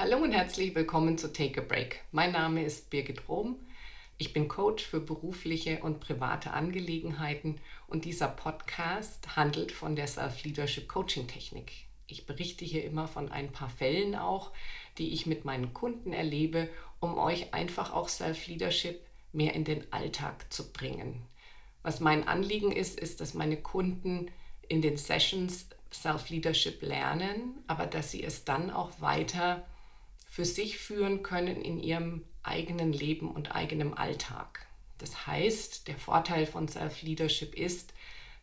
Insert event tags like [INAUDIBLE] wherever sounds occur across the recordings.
Hallo und herzlich willkommen zu Take a Break. Mein Name ist Birgit Rom. Ich bin Coach für berufliche und private Angelegenheiten und dieser Podcast handelt von der Self-Leadership Coaching Technik. Ich berichte hier immer von ein paar Fällen auch, die ich mit meinen Kunden erlebe, um euch einfach auch Self-Leadership mehr in den Alltag zu bringen. Was mein Anliegen ist, ist, dass meine Kunden in den Sessions Self-Leadership lernen, aber dass sie es dann auch weiter für sich führen können in ihrem eigenen Leben und eigenem Alltag. Das heißt, der Vorteil von Self-Leadership ist,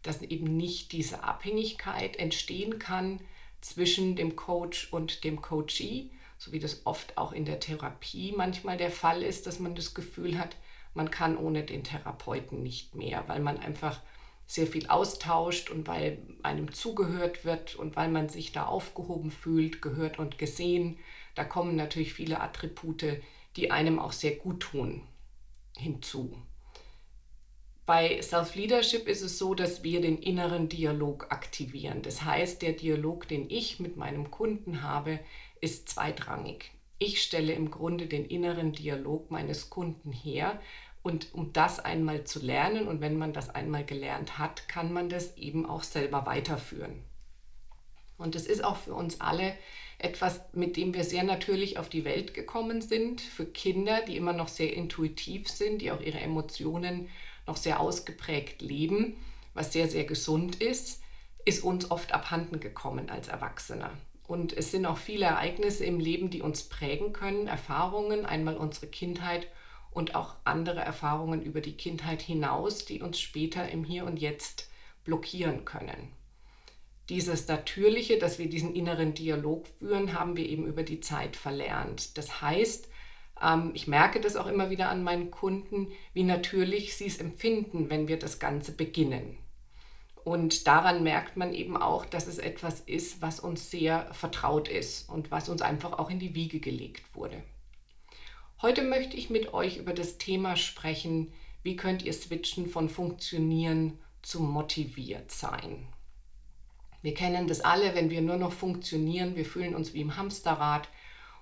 dass eben nicht diese Abhängigkeit entstehen kann zwischen dem Coach und dem Coachee, so wie das oft auch in der Therapie manchmal der Fall ist, dass man das Gefühl hat, man kann ohne den Therapeuten nicht mehr, weil man einfach sehr viel austauscht und weil einem zugehört wird und weil man sich da aufgehoben fühlt, gehört und gesehen. Da kommen natürlich viele Attribute, die einem auch sehr gut tun, hinzu. Bei Self-Leadership ist es so, dass wir den inneren Dialog aktivieren. Das heißt, der Dialog, den ich mit meinem Kunden habe, ist zweitrangig. Ich stelle im Grunde den inneren Dialog meines Kunden her, und um das einmal zu lernen und wenn man das einmal gelernt hat, kann man das eben auch selber weiterführen. Und es ist auch für uns alle etwas, mit dem wir sehr natürlich auf die Welt gekommen sind. Für Kinder, die immer noch sehr intuitiv sind, die auch ihre Emotionen noch sehr ausgeprägt leben, was sehr, sehr gesund ist, ist uns oft abhanden gekommen als Erwachsener. Und es sind auch viele Ereignisse im Leben, die uns prägen können, Erfahrungen, einmal unsere Kindheit und auch andere Erfahrungen über die Kindheit hinaus, die uns später im Hier und Jetzt blockieren können. Dieses Natürliche, dass wir diesen inneren Dialog führen, haben wir eben über die Zeit verlernt. Das heißt, ähm, ich merke das auch immer wieder an meinen Kunden, wie natürlich sie es empfinden, wenn wir das Ganze beginnen. Und daran merkt man eben auch, dass es etwas ist, was uns sehr vertraut ist und was uns einfach auch in die Wiege gelegt wurde. Heute möchte ich mit euch über das Thema sprechen, wie könnt ihr switchen von funktionieren zu motiviert sein. Wir kennen das alle, wenn wir nur noch funktionieren, wir fühlen uns wie im Hamsterrad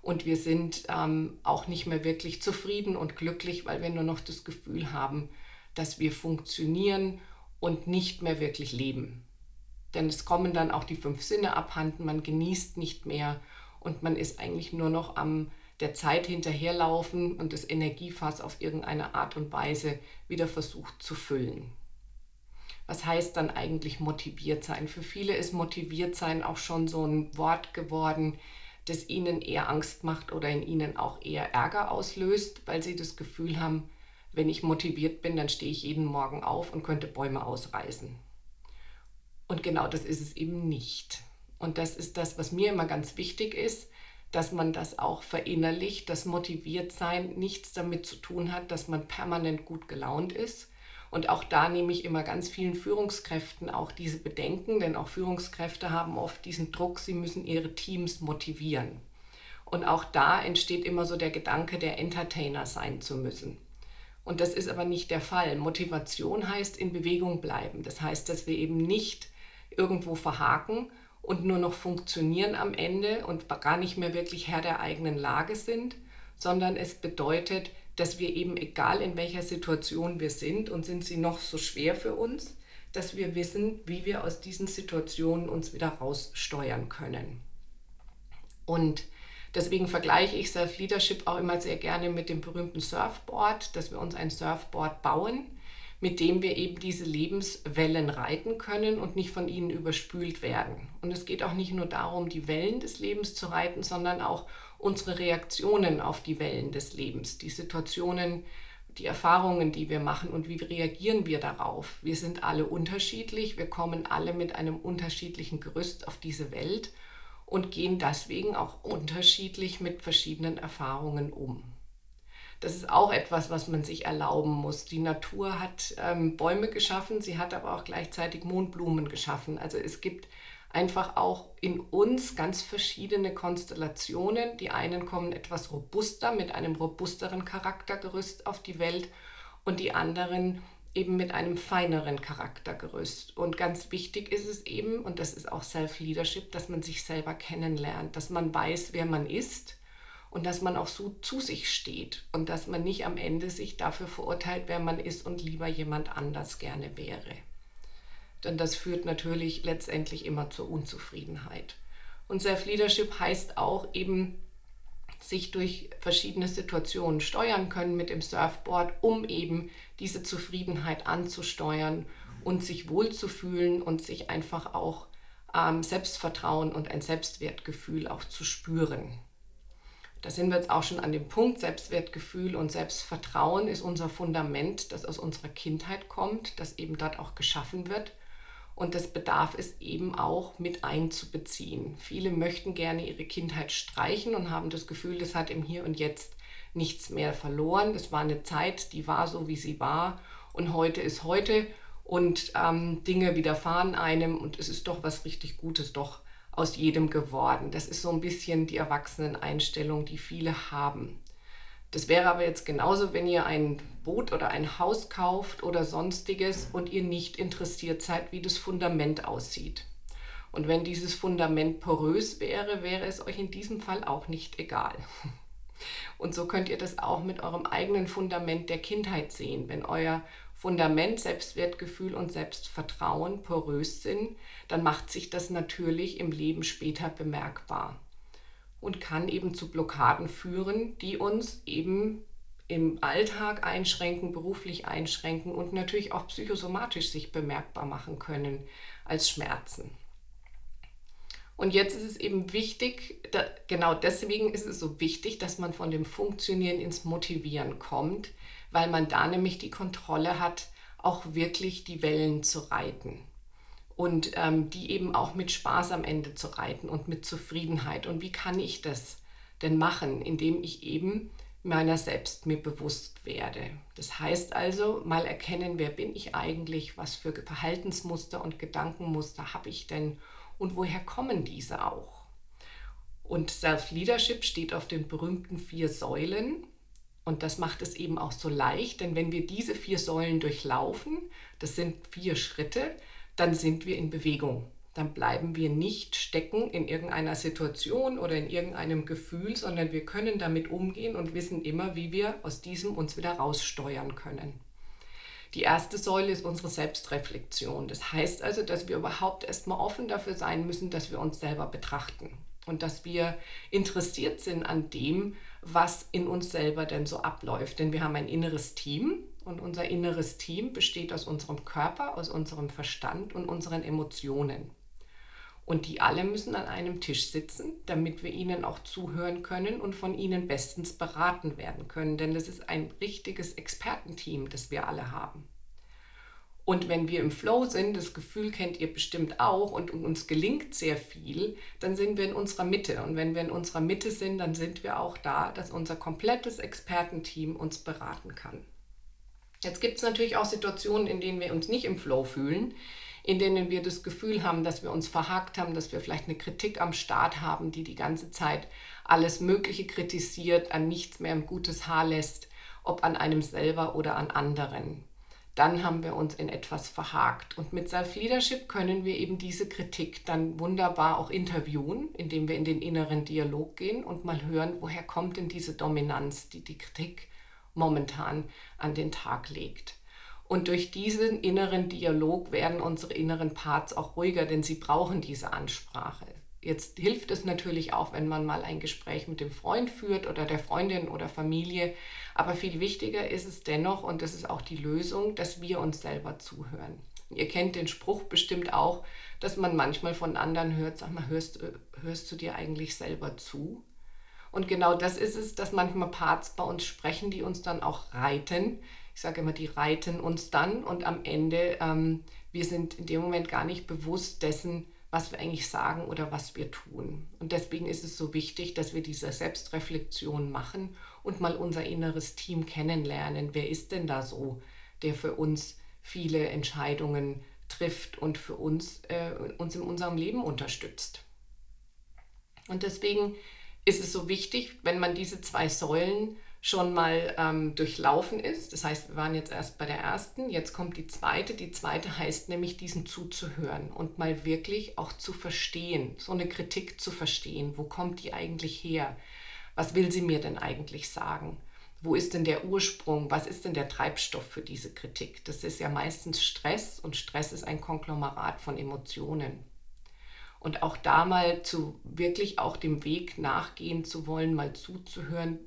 und wir sind ähm, auch nicht mehr wirklich zufrieden und glücklich, weil wir nur noch das Gefühl haben, dass wir funktionieren und nicht mehr wirklich leben. Denn es kommen dann auch die fünf Sinne abhanden, man genießt nicht mehr und man ist eigentlich nur noch am der Zeit hinterherlaufen und das Energiefass auf irgendeine Art und Weise wieder versucht zu füllen. Was heißt dann eigentlich motiviert sein? Für viele ist motiviert sein auch schon so ein Wort geworden, das ihnen eher Angst macht oder in ihnen auch eher Ärger auslöst, weil sie das Gefühl haben, wenn ich motiviert bin, dann stehe ich jeden Morgen auf und könnte Bäume ausreißen. Und genau das ist es eben nicht. Und das ist das, was mir immer ganz wichtig ist, dass man das auch verinnerlicht, dass motiviert sein nichts damit zu tun hat, dass man permanent gut gelaunt ist. Und auch da nehme ich immer ganz vielen Führungskräften auch diese Bedenken, denn auch Führungskräfte haben oft diesen Druck, sie müssen ihre Teams motivieren. Und auch da entsteht immer so der Gedanke, der Entertainer sein zu müssen. Und das ist aber nicht der Fall. Motivation heißt in Bewegung bleiben. Das heißt, dass wir eben nicht irgendwo verhaken, und nur noch funktionieren am Ende und gar nicht mehr wirklich Herr der eigenen Lage sind, sondern es bedeutet, dass wir eben, egal in welcher Situation wir sind und sind sie noch so schwer für uns, dass wir wissen, wie wir aus diesen Situationen uns wieder raussteuern können. Und deswegen vergleiche ich Self-Leadership auch immer sehr gerne mit dem berühmten Surfboard, dass wir uns ein Surfboard bauen mit dem wir eben diese Lebenswellen reiten können und nicht von ihnen überspült werden. Und es geht auch nicht nur darum, die Wellen des Lebens zu reiten, sondern auch unsere Reaktionen auf die Wellen des Lebens, die Situationen, die Erfahrungen, die wir machen und wie reagieren wir darauf. Wir sind alle unterschiedlich, wir kommen alle mit einem unterschiedlichen Gerüst auf diese Welt und gehen deswegen auch unterschiedlich mit verschiedenen Erfahrungen um. Das ist auch etwas, was man sich erlauben muss. Die Natur hat ähm, Bäume geschaffen, sie hat aber auch gleichzeitig Mondblumen geschaffen. Also es gibt einfach auch in uns ganz verschiedene Konstellationen. Die einen kommen etwas robuster mit einem robusteren Charaktergerüst auf die Welt und die anderen eben mit einem feineren Charaktergerüst. Und ganz wichtig ist es eben, und das ist auch Self-Leadership, dass man sich selber kennenlernt, dass man weiß, wer man ist und dass man auch so zu sich steht und dass man nicht am Ende sich dafür verurteilt, wer man ist und lieber jemand anders gerne wäre. Denn das führt natürlich letztendlich immer zur Unzufriedenheit. Und Self-Leadership heißt auch eben, sich durch verschiedene Situationen steuern können mit dem Surfboard, um eben diese Zufriedenheit anzusteuern und sich wohlzufühlen und sich einfach auch ähm, Selbstvertrauen und ein Selbstwertgefühl auch zu spüren. Da sind wir jetzt auch schon an dem Punkt, Selbstwertgefühl und Selbstvertrauen ist unser Fundament, das aus unserer Kindheit kommt, das eben dort auch geschaffen wird. Und das bedarf es eben auch mit einzubeziehen. Viele möchten gerne ihre Kindheit streichen und haben das Gefühl, das hat im Hier und Jetzt nichts mehr verloren. Es war eine Zeit, die war so, wie sie war. Und heute ist heute und ähm, Dinge widerfahren einem und es ist doch was richtig Gutes doch aus jedem geworden. Das ist so ein bisschen die Erwachseneneinstellung, die viele haben. Das wäre aber jetzt genauso, wenn ihr ein Boot oder ein Haus kauft oder sonstiges und ihr nicht interessiert seid, wie das Fundament aussieht. Und wenn dieses Fundament porös wäre, wäre es euch in diesem Fall auch nicht egal. [LAUGHS] Und so könnt ihr das auch mit eurem eigenen Fundament der Kindheit sehen. Wenn euer Fundament, Selbstwertgefühl und Selbstvertrauen porös sind, dann macht sich das natürlich im Leben später bemerkbar und kann eben zu Blockaden führen, die uns eben im Alltag einschränken, beruflich einschränken und natürlich auch psychosomatisch sich bemerkbar machen können als Schmerzen. Und jetzt ist es eben wichtig, da, genau deswegen ist es so wichtig, dass man von dem Funktionieren ins Motivieren kommt, weil man da nämlich die Kontrolle hat, auch wirklich die Wellen zu reiten und ähm, die eben auch mit Spaß am Ende zu reiten und mit Zufriedenheit. Und wie kann ich das denn machen, indem ich eben meiner selbst mir bewusst werde. Das heißt also, mal erkennen, wer bin ich eigentlich, was für Verhaltensmuster und Gedankenmuster habe ich denn und woher kommen diese auch. Und Self-Leadership steht auf den berühmten vier Säulen. Und das macht es eben auch so leicht, denn wenn wir diese vier Säulen durchlaufen, das sind vier Schritte, dann sind wir in Bewegung. Dann bleiben wir nicht stecken in irgendeiner Situation oder in irgendeinem Gefühl, sondern wir können damit umgehen und wissen immer, wie wir aus diesem uns wieder raussteuern können. Die erste Säule ist unsere Selbstreflexion. Das heißt also, dass wir überhaupt erstmal offen dafür sein müssen, dass wir uns selber betrachten und dass wir interessiert sind an dem, was in uns selber denn so abläuft. Denn wir haben ein inneres Team, und unser inneres Team besteht aus unserem Körper, aus unserem Verstand und unseren Emotionen. Und die alle müssen an einem Tisch sitzen, damit wir ihnen auch zuhören können und von ihnen bestens beraten werden können. Denn das ist ein richtiges Expertenteam, das wir alle haben. Und wenn wir im Flow sind, das Gefühl kennt ihr bestimmt auch und uns gelingt sehr viel, dann sind wir in unserer Mitte. Und wenn wir in unserer Mitte sind, dann sind wir auch da, dass unser komplettes Expertenteam uns beraten kann. Jetzt gibt es natürlich auch Situationen, in denen wir uns nicht im Flow fühlen, in denen wir das Gefühl haben, dass wir uns verhakt haben, dass wir vielleicht eine Kritik am Start haben, die die ganze Zeit alles Mögliche kritisiert, an nichts mehr ein gutes Haar lässt, ob an einem selber oder an anderen. Dann haben wir uns in etwas verhakt. Und mit Self-Leadership können wir eben diese Kritik dann wunderbar auch interviewen, indem wir in den inneren Dialog gehen und mal hören, woher kommt denn diese Dominanz, die die Kritik momentan an den Tag legt. Und durch diesen inneren Dialog werden unsere inneren Parts auch ruhiger, denn sie brauchen diese Ansprache. Jetzt hilft es natürlich auch, wenn man mal ein Gespräch mit dem Freund führt oder der Freundin oder Familie. Aber viel wichtiger ist es dennoch, und das ist auch die Lösung, dass wir uns selber zuhören. Ihr kennt den Spruch bestimmt auch, dass man manchmal von anderen hört, sag mal, hörst, hörst du dir eigentlich selber zu? Und genau das ist es, dass manchmal Parts bei uns sprechen, die uns dann auch reiten. Ich sage immer, die reiten uns dann und am Ende, ähm, wir sind in dem Moment gar nicht bewusst dessen, was wir eigentlich sagen oder was wir tun. Und deswegen ist es so wichtig, dass wir diese Selbstreflexion machen und mal unser inneres Team kennenlernen. Wer ist denn da so, der für uns viele Entscheidungen trifft und für uns, äh, uns in unserem Leben unterstützt? Und deswegen ist es so wichtig, wenn man diese zwei Säulen schon mal ähm, durchlaufen ist. Das heißt, wir waren jetzt erst bei der ersten, jetzt kommt die zweite. Die zweite heißt nämlich, diesen zuzuhören und mal wirklich auch zu verstehen, so eine Kritik zu verstehen. Wo kommt die eigentlich her? Was will sie mir denn eigentlich sagen? Wo ist denn der Ursprung? Was ist denn der Treibstoff für diese Kritik? Das ist ja meistens Stress und Stress ist ein Konglomerat von Emotionen. Und auch da mal zu wirklich auch dem Weg nachgehen zu wollen, mal zuzuhören,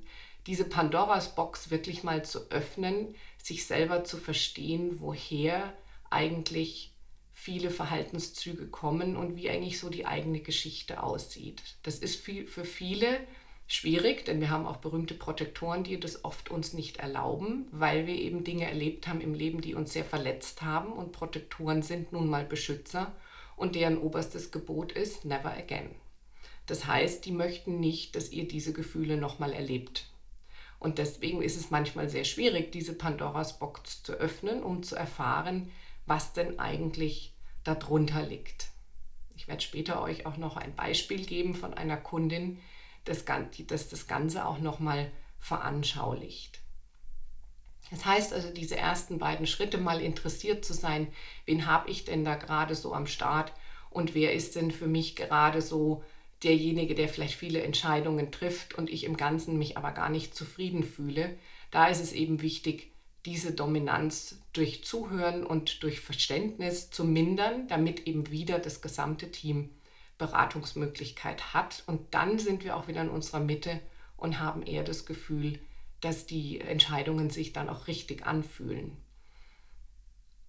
diese Pandoras Box wirklich mal zu öffnen, sich selber zu verstehen, woher eigentlich viele Verhaltenszüge kommen und wie eigentlich so die eigene Geschichte aussieht. Das ist für viele schwierig, denn wir haben auch berühmte Protektoren, die das oft uns nicht erlauben, weil wir eben Dinge erlebt haben im Leben, die uns sehr verletzt haben und Protektoren sind nun mal Beschützer und deren oberstes Gebot ist never again. Das heißt, die möchten nicht, dass ihr diese Gefühle nochmal erlebt. Und deswegen ist es manchmal sehr schwierig, diese Pandoras Box zu öffnen, um zu erfahren, was denn eigentlich darunter liegt. Ich werde später euch auch noch ein Beispiel geben von einer Kundin, das, das das Ganze auch nochmal veranschaulicht. Das heißt also, diese ersten beiden Schritte mal interessiert zu sein, wen habe ich denn da gerade so am Start und wer ist denn für mich gerade so derjenige, der vielleicht viele Entscheidungen trifft und ich im Ganzen mich aber gar nicht zufrieden fühle. Da ist es eben wichtig, diese Dominanz durch Zuhören und durch Verständnis zu mindern, damit eben wieder das gesamte Team Beratungsmöglichkeit hat. Und dann sind wir auch wieder in unserer Mitte und haben eher das Gefühl, dass die Entscheidungen sich dann auch richtig anfühlen.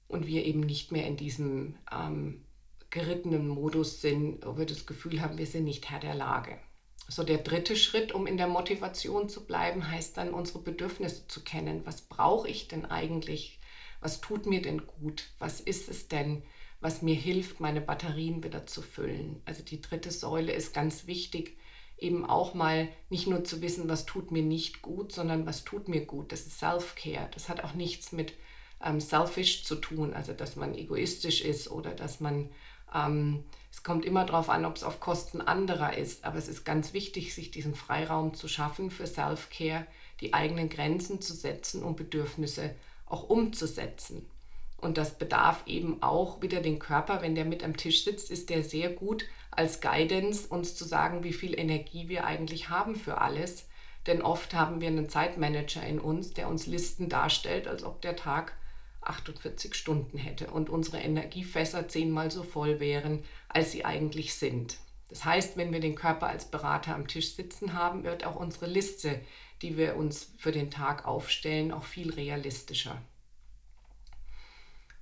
Und wir eben nicht mehr in diesem ähm, gerittenen Modus sind, wo wir das Gefühl haben, wir sind nicht Herr der Lage. So der dritte Schritt, um in der Motivation zu bleiben, heißt dann unsere Bedürfnisse zu kennen. Was brauche ich denn eigentlich? Was tut mir denn gut? Was ist es denn? was mir hilft, meine Batterien wieder zu füllen. Also die dritte Säule ist ganz wichtig, eben auch mal nicht nur zu wissen, was tut mir nicht gut, sondern was tut mir gut. Das ist Self-Care. Das hat auch nichts mit ähm, selfish zu tun, also dass man egoistisch ist oder dass man, ähm, es kommt immer darauf an, ob es auf Kosten anderer ist, aber es ist ganz wichtig, sich diesen Freiraum zu schaffen für Self-Care, die eigenen Grenzen zu setzen und Bedürfnisse auch umzusetzen. Und das bedarf eben auch wieder den Körper, wenn der mit am Tisch sitzt, ist der sehr gut als Guidance, uns zu sagen, wie viel Energie wir eigentlich haben für alles. Denn oft haben wir einen Zeitmanager in uns, der uns Listen darstellt, als ob der Tag 48 Stunden hätte und unsere Energiefässer zehnmal so voll wären, als sie eigentlich sind. Das heißt, wenn wir den Körper als Berater am Tisch sitzen haben, wird auch unsere Liste, die wir uns für den Tag aufstellen, auch viel realistischer.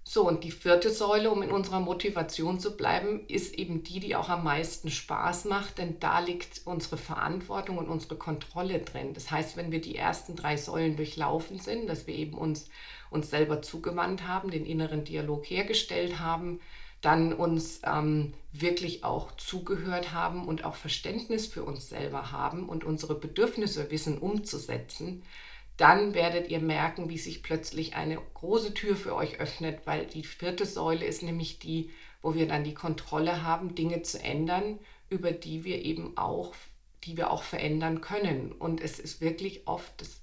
So, und die vierte Säule, um in unserer Motivation zu bleiben, ist eben die, die auch am meisten Spaß macht, denn da liegt unsere Verantwortung und unsere Kontrolle drin. Das heißt, wenn wir die ersten drei Säulen durchlaufen sind, dass wir eben uns, uns selber zugewandt haben, den inneren Dialog hergestellt haben, dann uns ähm, wirklich auch zugehört haben und auch Verständnis für uns selber haben und unsere Bedürfnisse wissen umzusetzen, dann werdet ihr merken, wie sich plötzlich eine große Tür für euch öffnet, weil die vierte Säule ist nämlich die, wo wir dann die Kontrolle haben, Dinge zu ändern, über die wir eben auch, die wir auch verändern können. Und es ist wirklich oft das,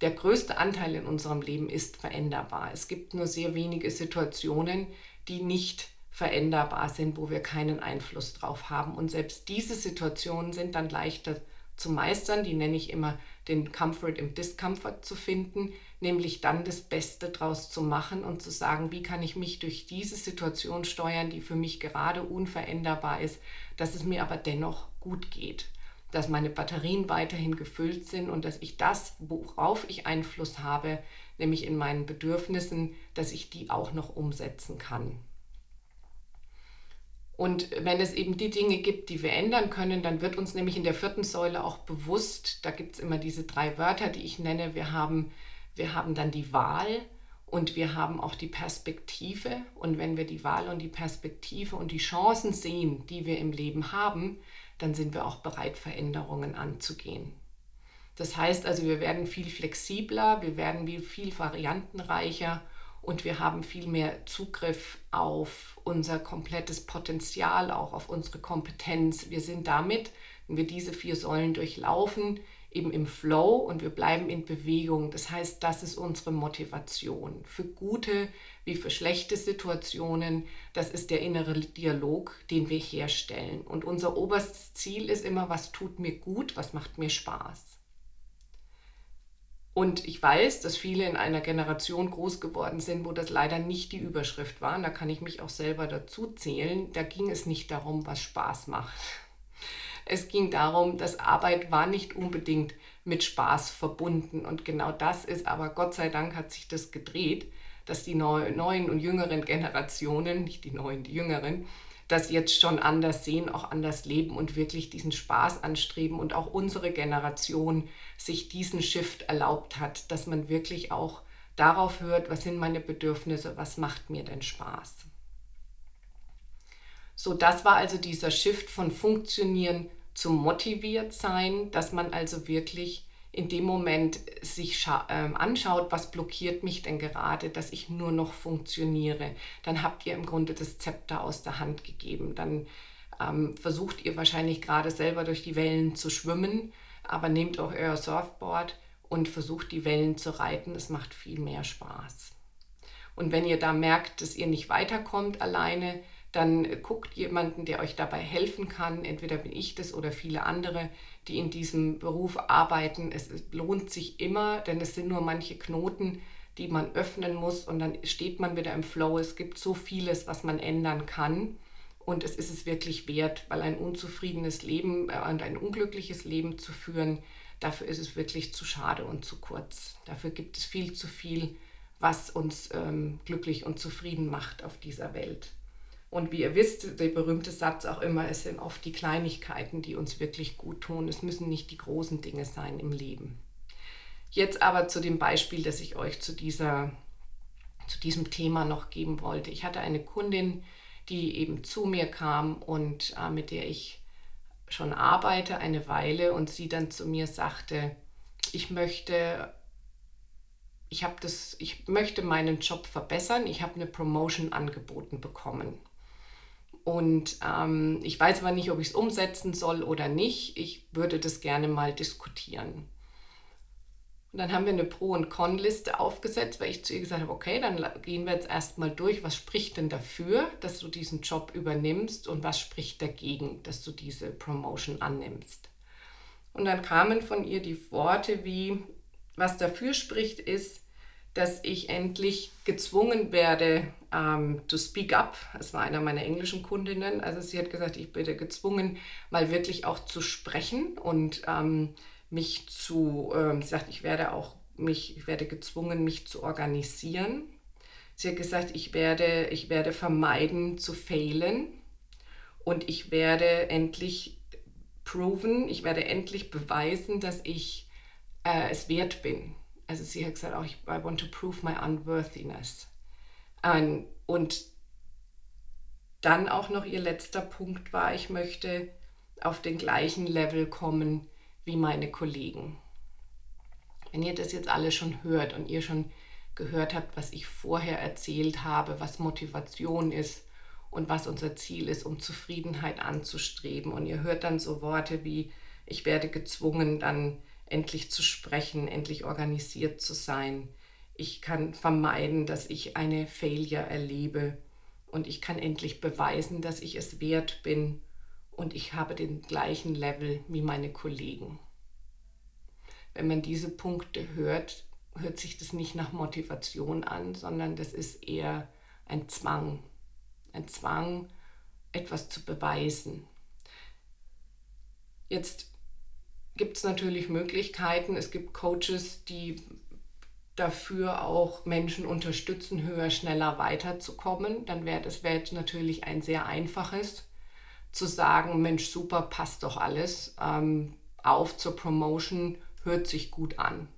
der größte Anteil in unserem Leben ist veränderbar. Es gibt nur sehr wenige Situationen, die nicht veränderbar sind, wo wir keinen Einfluss drauf haben. Und selbst diese Situationen sind dann leichter zu meistern. Die nenne ich immer den Comfort im Discomfort zu finden, nämlich dann das Beste draus zu machen und zu sagen, wie kann ich mich durch diese Situation steuern, die für mich gerade unveränderbar ist, dass es mir aber dennoch gut geht, dass meine Batterien weiterhin gefüllt sind und dass ich das, worauf ich Einfluss habe, nämlich in meinen Bedürfnissen, dass ich die auch noch umsetzen kann. Und wenn es eben die Dinge gibt, die wir ändern können, dann wird uns nämlich in der vierten Säule auch bewusst, da gibt es immer diese drei Wörter, die ich nenne, wir haben, wir haben dann die Wahl und wir haben auch die Perspektive. Und wenn wir die Wahl und die Perspektive und die Chancen sehen, die wir im Leben haben, dann sind wir auch bereit, Veränderungen anzugehen. Das heißt also, wir werden viel flexibler, wir werden viel variantenreicher und wir haben viel mehr Zugriff auf unser komplettes Potenzial, auch auf unsere Kompetenz. Wir sind damit, wenn wir diese vier Säulen durchlaufen, eben im Flow und wir bleiben in Bewegung. Das heißt, das ist unsere Motivation für gute wie für schlechte Situationen. Das ist der innere Dialog, den wir herstellen. Und unser oberstes Ziel ist immer, was tut mir gut, was macht mir Spaß. Und ich weiß, dass viele in einer Generation groß geworden sind, wo das leider nicht die Überschrift war. Und da kann ich mich auch selber dazu zählen. Da ging es nicht darum, was Spaß macht. Es ging darum, dass Arbeit war nicht unbedingt mit Spaß verbunden. Und genau das ist, aber Gott sei Dank hat sich das gedreht, dass die neuen und jüngeren Generationen, nicht die neuen, die jüngeren, das jetzt schon anders sehen, auch anders leben und wirklich diesen Spaß anstreben und auch unsere Generation sich diesen Shift erlaubt hat, dass man wirklich auch darauf hört, was sind meine Bedürfnisse, was macht mir denn Spaß. So, das war also dieser Shift von Funktionieren zum motiviert sein, dass man also wirklich in dem Moment sich äh, anschaut, was blockiert mich denn gerade, dass ich nur noch funktioniere, dann habt ihr im Grunde das Zepter aus der Hand gegeben. Dann ähm, versucht ihr wahrscheinlich gerade selber durch die Wellen zu schwimmen, aber nehmt auch euer Surfboard und versucht die Wellen zu reiten. Es macht viel mehr Spaß. Und wenn ihr da merkt, dass ihr nicht weiterkommt alleine, dann guckt jemanden, der euch dabei helfen kann. Entweder bin ich das oder viele andere, die in diesem Beruf arbeiten. Es lohnt sich immer, denn es sind nur manche Knoten, die man öffnen muss und dann steht man wieder im Flow. Es gibt so vieles, was man ändern kann. Und es ist es wirklich wert, weil ein unzufriedenes Leben äh, und ein unglückliches Leben zu führen, dafür ist es wirklich zu schade und zu kurz. Dafür gibt es viel zu viel, was uns ähm, glücklich und zufrieden macht auf dieser Welt. Und wie ihr wisst, der berühmte Satz auch immer, es sind oft die Kleinigkeiten, die uns wirklich gut tun. Es müssen nicht die großen Dinge sein im Leben. Jetzt aber zu dem Beispiel, das ich euch zu, dieser, zu diesem Thema noch geben wollte. Ich hatte eine Kundin, die eben zu mir kam und äh, mit der ich schon arbeite eine Weile und sie dann zu mir sagte, ich möchte ich das ich möchte meinen Job verbessern, ich habe eine Promotion angeboten bekommen. Und ähm, ich weiß aber nicht, ob ich es umsetzen soll oder nicht. Ich würde das gerne mal diskutieren. Und dann haben wir eine Pro- und Con-Liste aufgesetzt, weil ich zu ihr gesagt habe, okay, dann gehen wir jetzt erstmal durch, was spricht denn dafür, dass du diesen Job übernimmst und was spricht dagegen, dass du diese Promotion annimmst. Und dann kamen von ihr die Worte wie, was dafür spricht, ist, dass ich endlich gezwungen werde, ähm, to speak up. Das war einer meiner englischen Kundinnen. Also sie hat gesagt, ich werde gezwungen, mal wirklich auch zu sprechen und ähm, mich zu, ähm, sie sagt, ich werde auch mich, ich werde gezwungen, mich zu organisieren. Sie hat gesagt, ich werde, ich werde vermeiden zu failen und ich werde endlich proven, ich werde endlich beweisen, dass ich äh, es wert bin. Also sie hat gesagt, auch ich I want to prove my unworthiness. Ähm, und dann auch noch ihr letzter Punkt war, ich möchte auf den gleichen Level kommen wie meine Kollegen. Wenn ihr das jetzt alle schon hört und ihr schon gehört habt, was ich vorher erzählt habe, was Motivation ist und was unser Ziel ist, um Zufriedenheit anzustreben, und ihr hört dann so Worte wie, ich werde gezwungen, dann endlich zu sprechen, endlich organisiert zu sein, ich kann vermeiden, dass ich eine Failure erlebe und ich kann endlich beweisen, dass ich es wert bin und ich habe den gleichen Level wie meine Kollegen. Wenn man diese Punkte hört, hört sich das nicht nach Motivation an, sondern das ist eher ein Zwang. Ein Zwang, etwas zu beweisen. Jetzt gibt es natürlich Möglichkeiten. Es gibt Coaches, die dafür auch Menschen unterstützen, höher, schneller weiterzukommen, dann wäre das wär natürlich ein sehr einfaches zu sagen, Mensch, super, passt doch alles, ähm, auf zur Promotion, hört sich gut an.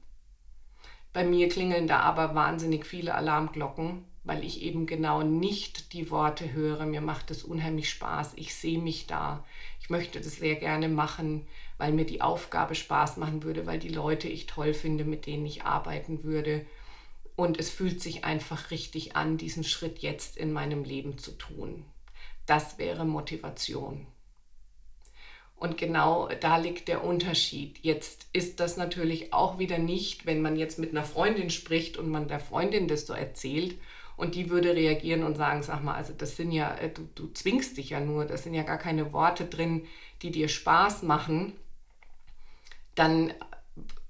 Bei mir klingeln da aber wahnsinnig viele Alarmglocken, weil ich eben genau nicht die Worte höre, mir macht es unheimlich Spaß, ich sehe mich da, ich möchte das sehr gerne machen, weil mir die Aufgabe Spaß machen würde, weil die Leute ich toll finde, mit denen ich arbeiten würde. Und es fühlt sich einfach richtig an, diesen Schritt jetzt in meinem Leben zu tun. Das wäre Motivation. Und genau da liegt der Unterschied. Jetzt ist das natürlich auch wieder nicht, wenn man jetzt mit einer Freundin spricht und man der Freundin das so erzählt und die würde reagieren und sagen, sag mal, also das sind ja, äh, du, du zwingst dich ja nur, das sind ja gar keine Worte drin, die dir Spaß machen, dann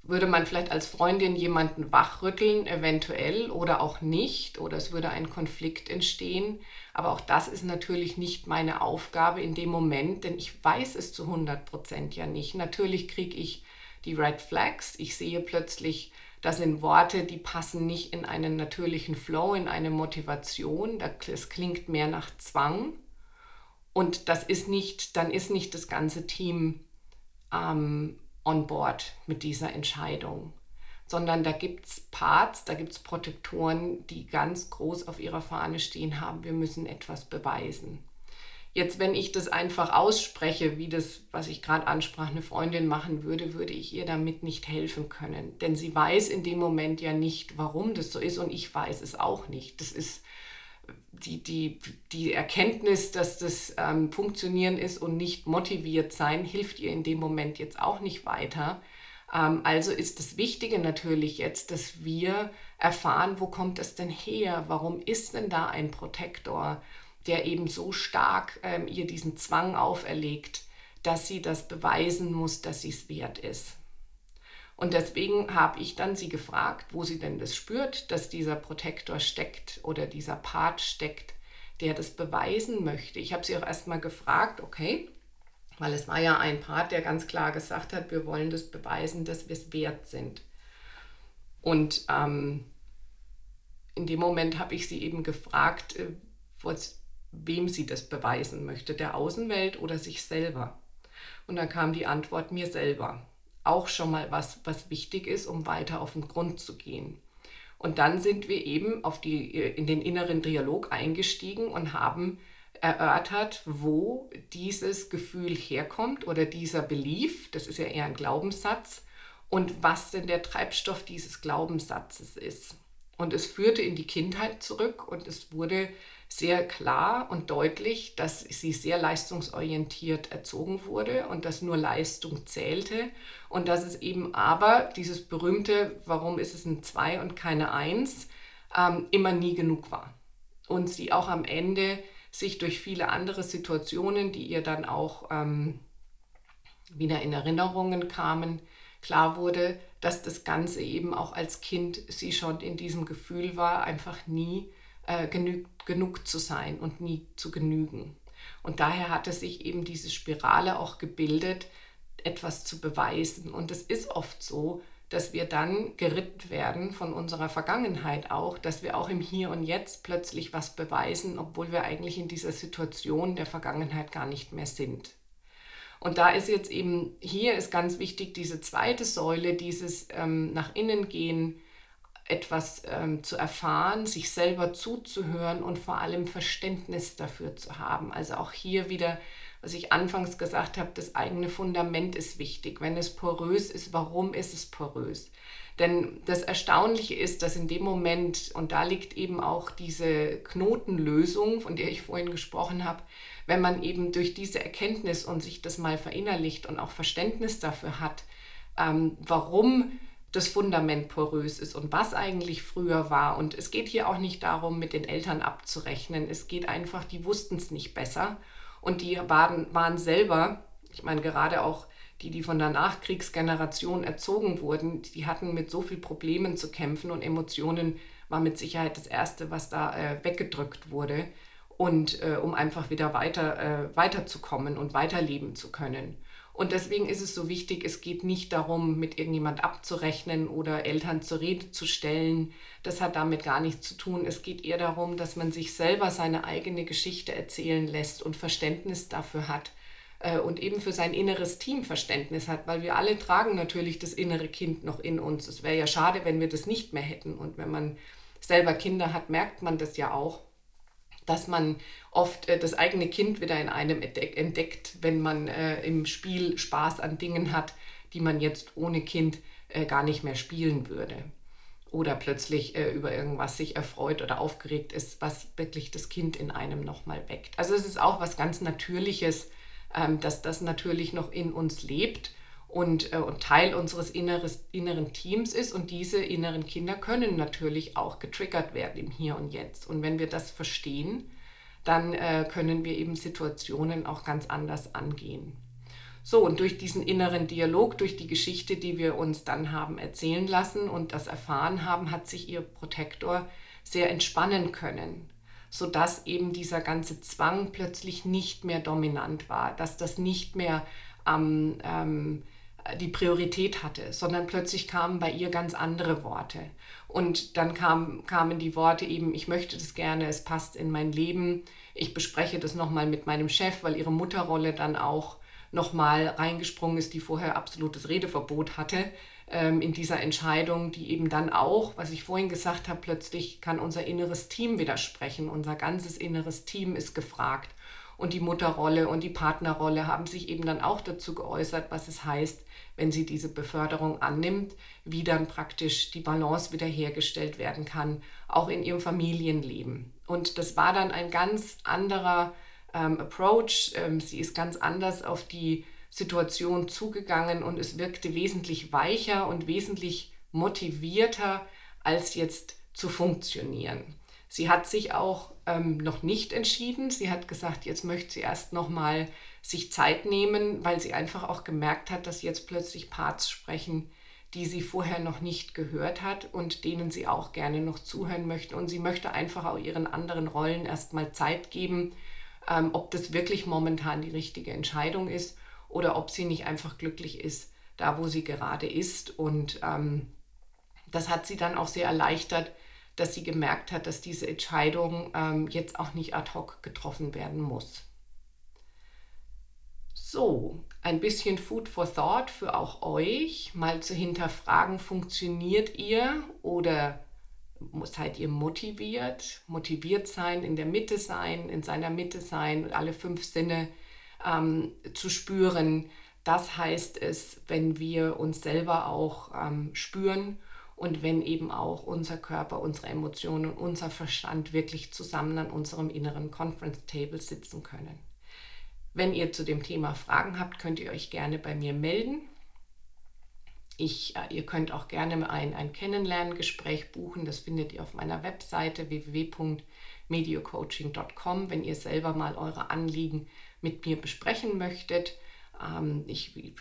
würde man vielleicht als Freundin jemanden wachrütteln, eventuell oder auch nicht, oder es würde ein Konflikt entstehen. Aber auch das ist natürlich nicht meine Aufgabe in dem Moment, denn ich weiß es zu 100 Prozent ja nicht. Natürlich kriege ich die Red Flags. Ich sehe plötzlich, das sind Worte, die passen nicht in einen natürlichen Flow, in eine Motivation. Das klingt mehr nach Zwang. Und das ist nicht, dann ist nicht das ganze Team ähm, on board mit dieser Entscheidung, sondern da gibt es Parts, da gibt es Protektoren, die ganz groß auf ihrer Fahne stehen haben, wir müssen etwas beweisen. Jetzt, wenn ich das einfach ausspreche, wie das, was ich gerade ansprach, eine Freundin machen würde, würde ich ihr damit nicht helfen können. Denn sie weiß in dem Moment ja nicht, warum das so ist und ich weiß es auch nicht. Das ist die, die, die Erkenntnis, dass das ähm, Funktionieren ist und nicht motiviert sein, hilft ihr in dem Moment jetzt auch nicht weiter. Ähm, also ist das Wichtige natürlich jetzt, dass wir erfahren, wo kommt es denn her? Warum ist denn da ein Protektor, der eben so stark ähm, ihr diesen Zwang auferlegt, dass sie das beweisen muss, dass sie es wert ist? Und deswegen habe ich dann sie gefragt, wo sie denn das spürt, dass dieser Protektor steckt oder dieser Part steckt, der das beweisen möchte. Ich habe sie auch erstmal gefragt, okay, weil es war ja ein Part, der ganz klar gesagt hat, wir wollen das beweisen, dass wir es wert sind. Und ähm, in dem Moment habe ich sie eben gefragt, äh, was, wem sie das beweisen möchte, der Außenwelt oder sich selber. Und dann kam die Antwort mir selber auch schon mal was, was wichtig ist, um weiter auf den Grund zu gehen. Und dann sind wir eben auf die, in den inneren Dialog eingestiegen und haben erörtert, wo dieses Gefühl herkommt oder dieser Belief, das ist ja eher ein Glaubenssatz, und was denn der Treibstoff dieses Glaubenssatzes ist. Und es führte in die Kindheit zurück und es wurde sehr klar und deutlich, dass sie sehr leistungsorientiert erzogen wurde und dass nur Leistung zählte und dass es eben aber dieses berühmte, warum ist es ein 2 und keine 1, ähm, immer nie genug war. Und sie auch am Ende sich durch viele andere Situationen, die ihr dann auch ähm, wieder in Erinnerungen kamen, klar wurde, dass das Ganze eben auch als Kind sie schon in diesem Gefühl war, einfach nie äh, genug, genug zu sein und nie zu genügen. Und daher hatte sich eben diese Spirale auch gebildet, etwas zu beweisen. Und es ist oft so, dass wir dann geritten werden von unserer Vergangenheit auch, dass wir auch im Hier und Jetzt plötzlich was beweisen, obwohl wir eigentlich in dieser Situation der Vergangenheit gar nicht mehr sind. Und da ist jetzt eben, hier ist ganz wichtig diese zweite Säule, dieses ähm, nach innen gehen, etwas ähm, zu erfahren, sich selber zuzuhören und vor allem Verständnis dafür zu haben. Also auch hier wieder, was ich anfangs gesagt habe, das eigene Fundament ist wichtig. Wenn es porös ist, warum ist es porös? Denn das Erstaunliche ist, dass in dem Moment, und da liegt eben auch diese Knotenlösung, von der ich vorhin gesprochen habe, wenn man eben durch diese Erkenntnis und sich das mal verinnerlicht und auch Verständnis dafür hat, ähm, warum das Fundament porös ist und was eigentlich früher war. Und es geht hier auch nicht darum, mit den Eltern abzurechnen. Es geht einfach, die wussten es nicht besser und die waren, waren selber, ich meine gerade auch die, die von der Nachkriegsgeneration erzogen wurden, die hatten mit so viel Problemen zu kämpfen und Emotionen war mit Sicherheit das Erste, was da äh, weggedrückt wurde und äh, um einfach wieder weiter, äh, weiterzukommen und weiterleben zu können. Und deswegen ist es so wichtig, es geht nicht darum, mit irgendjemand abzurechnen oder Eltern zur Rede zu stellen. Das hat damit gar nichts zu tun. Es geht eher darum, dass man sich selber seine eigene Geschichte erzählen lässt und Verständnis dafür hat äh, und eben für sein inneres Team Verständnis hat, weil wir alle tragen natürlich das innere Kind noch in uns. Es wäre ja schade, wenn wir das nicht mehr hätten. Und wenn man selber Kinder hat, merkt man das ja auch dass man oft äh, das eigene Kind wieder in einem entdeckt, wenn man äh, im Spiel Spaß an Dingen hat, die man jetzt ohne Kind äh, gar nicht mehr spielen würde. Oder plötzlich äh, über irgendwas sich erfreut oder aufgeregt ist, was wirklich das Kind in einem nochmal weckt. Also es ist auch was ganz Natürliches, ähm, dass das natürlich noch in uns lebt und, äh, und Teil unseres inneres, inneren Teams ist. Und diese inneren Kinder können natürlich auch getriggert werden im Hier und Jetzt. Und wenn wir das verstehen, dann äh, können wir eben Situationen auch ganz anders angehen. So, und durch diesen inneren Dialog, durch die Geschichte, die wir uns dann haben erzählen lassen und das erfahren haben, hat sich ihr Protektor sehr entspannen können, sodass eben dieser ganze Zwang plötzlich nicht mehr dominant war, dass das nicht mehr ähm, ähm, die Priorität hatte, sondern plötzlich kamen bei ihr ganz andere Worte. Und dann kam, kamen die Worte eben, ich möchte das gerne, es passt in mein Leben, ich bespreche das nochmal mit meinem Chef, weil ihre Mutterrolle dann auch nochmal reingesprungen ist, die vorher absolutes Redeverbot hatte ähm, in dieser Entscheidung, die eben dann auch, was ich vorhin gesagt habe, plötzlich kann unser inneres Team widersprechen. Unser ganzes inneres Team ist gefragt. Und die Mutterrolle und die Partnerrolle haben sich eben dann auch dazu geäußert, was es heißt, wenn sie diese Beförderung annimmt, wie dann praktisch die Balance wiederhergestellt werden kann, auch in ihrem Familienleben. Und das war dann ein ganz anderer ähm, Approach. Ähm, sie ist ganz anders auf die Situation zugegangen und es wirkte wesentlich weicher und wesentlich motivierter, als jetzt zu funktionieren. Sie hat sich auch ähm, noch nicht entschieden. Sie hat gesagt, jetzt möchte sie erst noch mal sich Zeit nehmen, weil sie einfach auch gemerkt hat, dass jetzt plötzlich Parts sprechen, die sie vorher noch nicht gehört hat und denen sie auch gerne noch zuhören möchte. Und sie möchte einfach auch ihren anderen Rollen erstmal Zeit geben, ähm, ob das wirklich momentan die richtige Entscheidung ist oder ob sie nicht einfach glücklich ist, da wo sie gerade ist. Und ähm, das hat sie dann auch sehr erleichtert, dass sie gemerkt hat, dass diese Entscheidung ähm, jetzt auch nicht ad hoc getroffen werden muss. So, ein bisschen Food for Thought für auch euch, mal zu hinterfragen, funktioniert ihr oder seid ihr motiviert? Motiviert sein, in der Mitte sein, in seiner Mitte sein, alle fünf Sinne ähm, zu spüren. Das heißt es, wenn wir uns selber auch ähm, spüren und wenn eben auch unser Körper, unsere Emotionen und unser Verstand wirklich zusammen an unserem inneren Conference Table sitzen können. Wenn ihr zu dem Thema Fragen habt, könnt ihr euch gerne bei mir melden. Ich, äh, ihr könnt auch gerne ein, ein Kennenlerngespräch buchen. Das findet ihr auf meiner Webseite www.mediocoaching.com, wenn ihr selber mal eure Anliegen mit mir besprechen möchtet. Ähm, ich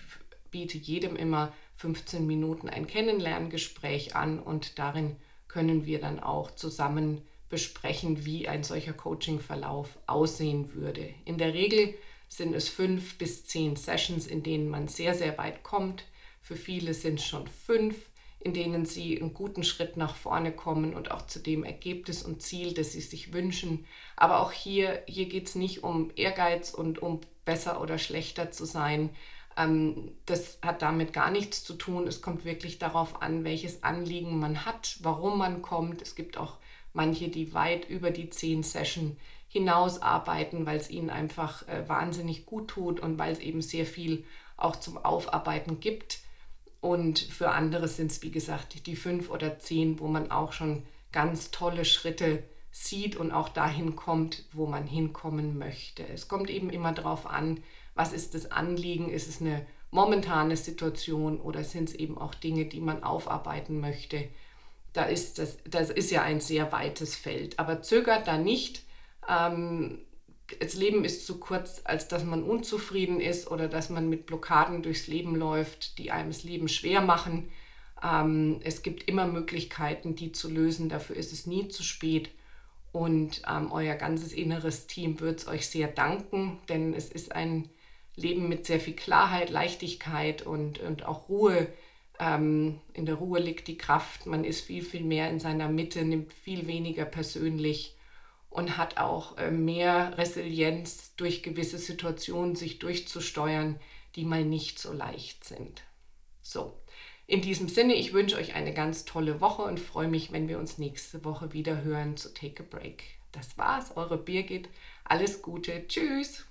biete jedem immer 15 Minuten ein Kennenlerngespräch an und darin können wir dann auch zusammen besprechen, wie ein solcher Coachingverlauf aussehen würde. In der Regel sind es fünf bis zehn Sessions, in denen man sehr, sehr weit kommt. Für viele sind es schon fünf, in denen sie einen guten Schritt nach vorne kommen und auch zu dem Ergebnis und Ziel, das sie sich wünschen. Aber auch hier, hier geht es nicht um Ehrgeiz und um besser oder schlechter zu sein. Ähm, das hat damit gar nichts zu tun. Es kommt wirklich darauf an, welches Anliegen man hat, warum man kommt. Es gibt auch manche, die weit über die zehn Sessions hinausarbeiten, weil es ihnen einfach äh, wahnsinnig gut tut und weil es eben sehr viel auch zum Aufarbeiten gibt. Und für andere sind es, wie gesagt, die fünf oder zehn, wo man auch schon ganz tolle Schritte sieht und auch dahin kommt, wo man hinkommen möchte. Es kommt eben immer darauf an, was ist das Anliegen? Ist es eine momentane Situation oder sind es eben auch Dinge, die man aufarbeiten möchte? Da ist das, das ist ja ein sehr weites Feld. Aber zögert da nicht, ähm, das Leben ist zu kurz, als dass man unzufrieden ist oder dass man mit Blockaden durchs Leben läuft, die einem das Leben schwer machen. Ähm, es gibt immer Möglichkeiten, die zu lösen. Dafür ist es nie zu spät. Und ähm, euer ganzes inneres Team wird es euch sehr danken, denn es ist ein Leben mit sehr viel Klarheit, Leichtigkeit und, und auch Ruhe. Ähm, in der Ruhe liegt die Kraft. Man ist viel, viel mehr in seiner Mitte, nimmt viel weniger persönlich und hat auch äh, mehr Resilienz durch gewisse Situationen sich durchzusteuern, die mal nicht so leicht sind. So, in diesem Sinne, ich wünsche euch eine ganz tolle Woche und freue mich, wenn wir uns nächste Woche wieder hören zu Take a Break. Das war's, eure Birgit. Alles Gute. Tschüss.